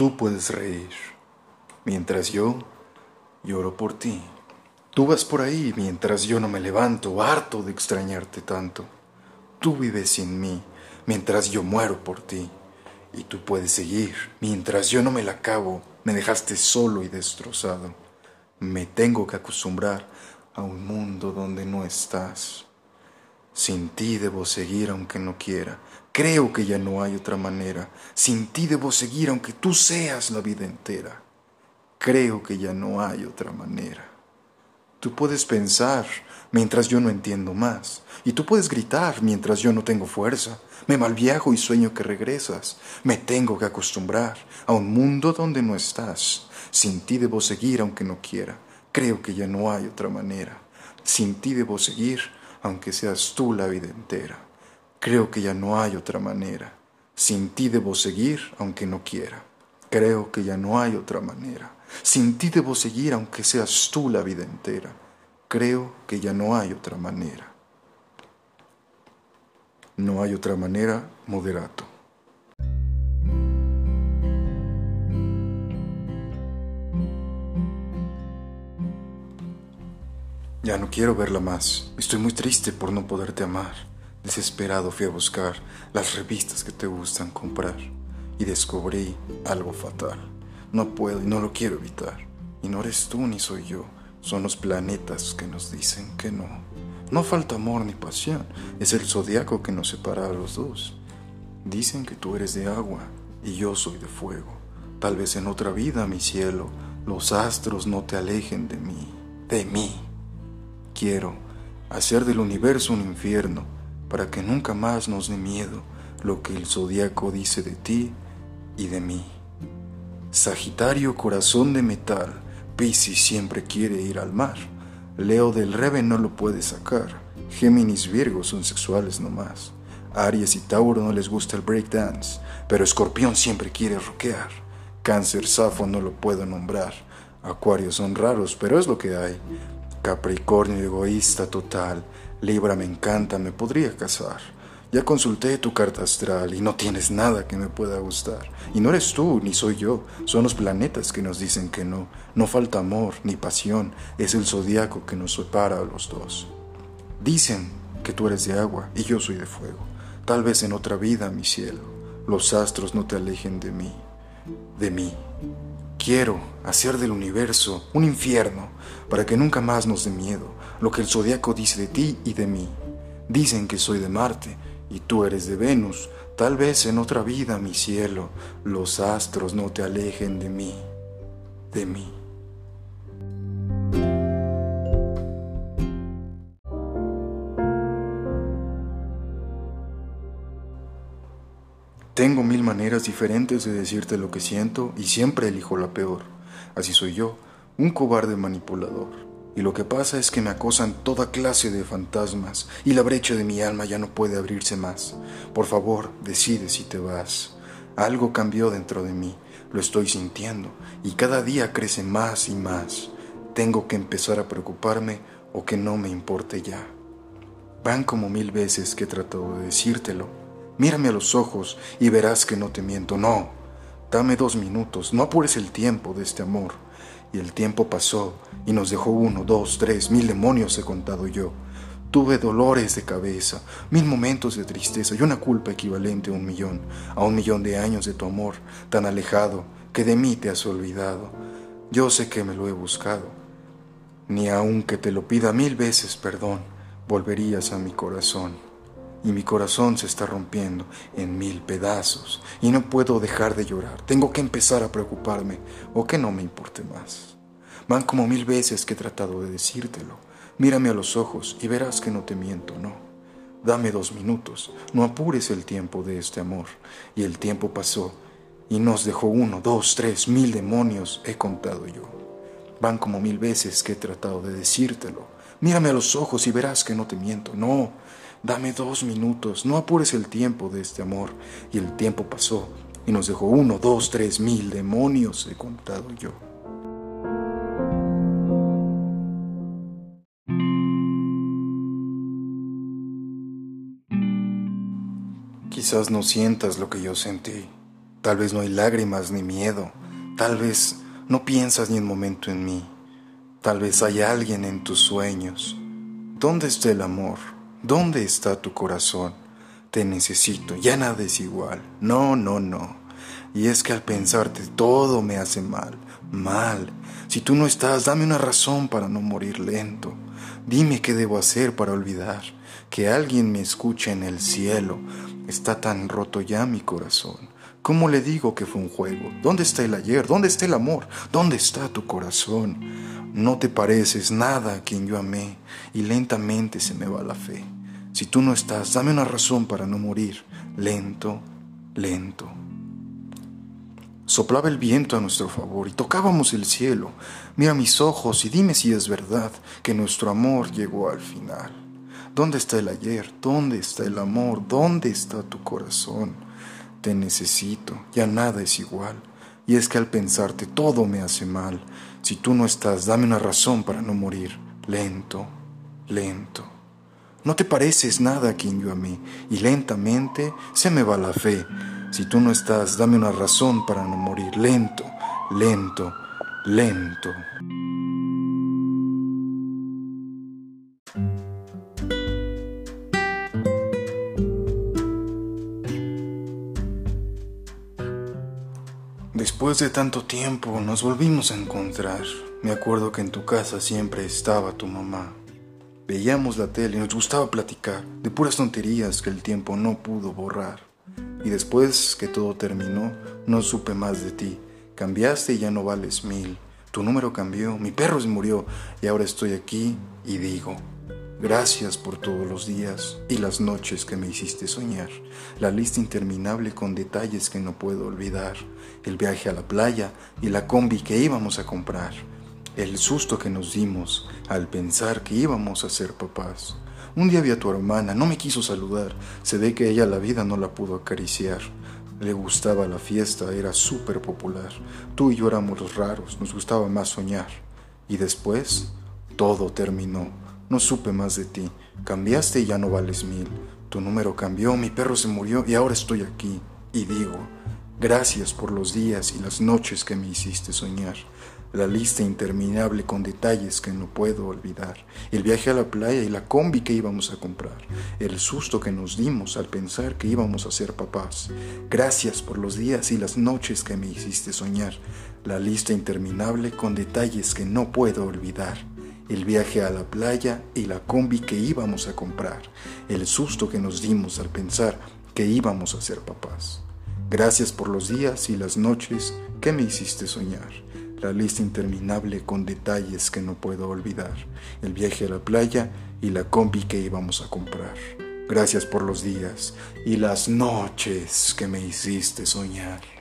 Tú puedes reír, mientras yo lloro por ti. Tú vas por ahí mientras yo no me levanto, harto de extrañarte tanto. Tú vives sin mí, mientras yo muero por ti. Y tú puedes seguir, mientras yo no me la acabo, me dejaste solo y destrozado. Me tengo que acostumbrar a un mundo donde no estás. Sin ti debo seguir aunque no quiera. Creo que ya no hay otra manera. Sin ti debo seguir aunque tú seas la vida entera. Creo que ya no hay otra manera. Tú puedes pensar mientras yo no entiendo más. Y tú puedes gritar mientras yo no tengo fuerza. Me malviajo y sueño que regresas. Me tengo que acostumbrar a un mundo donde no estás. Sin ti debo seguir aunque no quiera. Creo que ya no hay otra manera. Sin ti debo seguir aunque seas tú la vida entera. Creo que ya no hay otra manera. Sin ti debo seguir aunque no quiera. Creo que ya no hay otra manera. Sin ti debo seguir aunque seas tú la vida entera. Creo que ya no hay otra manera. No hay otra manera, moderato. Ya no quiero verla más. Estoy muy triste por no poderte amar. Desesperado fui a buscar las revistas que te gustan comprar y descubrí algo fatal. No puedo y no lo quiero evitar. Y no eres tú ni soy yo. Son los planetas que nos dicen que no. No falta amor ni pasión. Es el zodiaco que nos separa a los dos. Dicen que tú eres de agua y yo soy de fuego. Tal vez en otra vida, mi cielo, los astros no te alejen de mí. De mí. Quiero hacer del universo un infierno para que nunca más nos dé miedo lo que el zodiaco dice de ti y de mí. Sagitario, corazón de metal, Piscis siempre quiere ir al mar. Leo del Rebe no lo puede sacar. Géminis, Virgo son sexuales nomás. Aries y Tauro no les gusta el breakdance, pero Escorpión siempre quiere rockear. Cáncer, Safo no lo puedo nombrar. Acuarios son raros, pero es lo que hay. Capricornio egoísta total. Libra me encanta, me podría casar. Ya consulté tu carta astral y no tienes nada que me pueda gustar. Y no eres tú, ni soy yo. Son los planetas que nos dicen que no. No falta amor ni pasión. Es el zodiaco que nos separa a los dos. Dicen que tú eres de agua y yo soy de fuego. Tal vez en otra vida, mi cielo, los astros no te alejen de mí. De mí. Quiero hacer del universo un infierno para que nunca más nos dé miedo lo que el zodiaco dice de ti y de mí. Dicen que soy de Marte y tú eres de Venus. Tal vez en otra vida, mi cielo, los astros no te alejen de mí, de mí. Tengo mil maneras diferentes de decirte lo que siento y siempre elijo la peor. Así soy yo, un cobarde manipulador. Y lo que pasa es que me acosan toda clase de fantasmas y la brecha de mi alma ya no puede abrirse más. Por favor, decide si te vas. Algo cambió dentro de mí, lo estoy sintiendo y cada día crece más y más. Tengo que empezar a preocuparme o que no me importe ya. Van como mil veces que he tratado de decírtelo. Mírame a los ojos y verás que no te miento. No, dame dos minutos, no apures el tiempo de este amor. Y el tiempo pasó y nos dejó uno, dos, tres, mil demonios he contado yo. Tuve dolores de cabeza, mil momentos de tristeza y una culpa equivalente a un millón, a un millón de años de tu amor, tan alejado que de mí te has olvidado. Yo sé que me lo he buscado, ni aunque te lo pida mil veces perdón, volverías a mi corazón. Y mi corazón se está rompiendo en mil pedazos y no puedo dejar de llorar. Tengo que empezar a preocuparme o que no me importe más. Van como mil veces que he tratado de decírtelo. Mírame a los ojos y verás que no te miento, no. Dame dos minutos, no apures el tiempo de este amor. Y el tiempo pasó y nos dejó uno, dos, tres, mil demonios, he contado yo. Van como mil veces que he tratado de decírtelo. Mírame a los ojos y verás que no te miento, no. Dame dos minutos, no apures el tiempo de este amor. Y el tiempo pasó y nos dejó uno, dos, tres mil demonios, he contado yo. Quizás no sientas lo que yo sentí, Tal vez no hay lágrimas ni miedo, tal vez no piensas ni un momento en mí, tal vez hay alguien en tus sueños. ¿Dónde está el amor? ¿Dónde está tu corazón? Te necesito, ya nada es igual. No, no, no. Y es que al pensarte todo me hace mal, mal. Si tú no estás, dame una razón para no morir lento. Dime qué debo hacer para olvidar. Que alguien me escuche en el cielo. Está tan roto ya mi corazón. ¿Cómo le digo que fue un juego? ¿Dónde está el ayer? ¿Dónde está el amor? ¿Dónde está tu corazón? No te pareces nada a quien yo amé y lentamente se me va la fe. Si tú no estás, dame una razón para no morir. Lento, lento. Soplaba el viento a nuestro favor y tocábamos el cielo. Mira mis ojos y dime si es verdad que nuestro amor llegó al final. ¿Dónde está el ayer? ¿Dónde está el amor? ¿Dónde está tu corazón? Te necesito, ya nada es igual. Y es que al pensarte todo me hace mal. Si tú no estás, dame una razón para no morir. Lento, lento. No te pareces nada a quien yo amé, y lentamente se me va la fe. Si tú no estás, dame una razón para no morir. Lento, lento, lento. Después de tanto tiempo nos volvimos a encontrar. Me acuerdo que en tu casa siempre estaba tu mamá. Veíamos la tele y nos gustaba platicar de puras tonterías que el tiempo no pudo borrar. Y después que todo terminó, no supe más de ti. Cambiaste y ya no vales mil. Tu número cambió, mi perro se murió y ahora estoy aquí y digo, gracias por todos los días y las noches que me hiciste soñar, la lista interminable con detalles que no puedo olvidar, el viaje a la playa y la combi que íbamos a comprar, el susto que nos dimos al pensar que íbamos a ser papás, un día vi a tu hermana, no me quiso saludar. Se ve que ella la vida no la pudo acariciar. Le gustaba la fiesta, era súper popular. Tú y yo éramos los raros, nos gustaba más soñar. Y después, todo terminó. No supe más de ti. Cambiaste y ya no vales mil. Tu número cambió, mi perro se murió y ahora estoy aquí. Y digo, gracias por los días y las noches que me hiciste soñar la lista interminable con detalles que no puedo olvidar, el viaje a la playa y la combi que íbamos a comprar, el susto que nos dimos al pensar que íbamos a ser papás. Gracias por los días y las noches que me hiciste soñar, la lista interminable con detalles que no puedo olvidar, el viaje a la playa y la combi que íbamos a comprar, el susto que nos dimos al pensar que íbamos a ser papás. Gracias por los días y las noches que me hiciste soñar la lista interminable con detalles que no puedo olvidar, el viaje a la playa y la combi que íbamos a comprar. Gracias por los días y las noches que me hiciste soñar.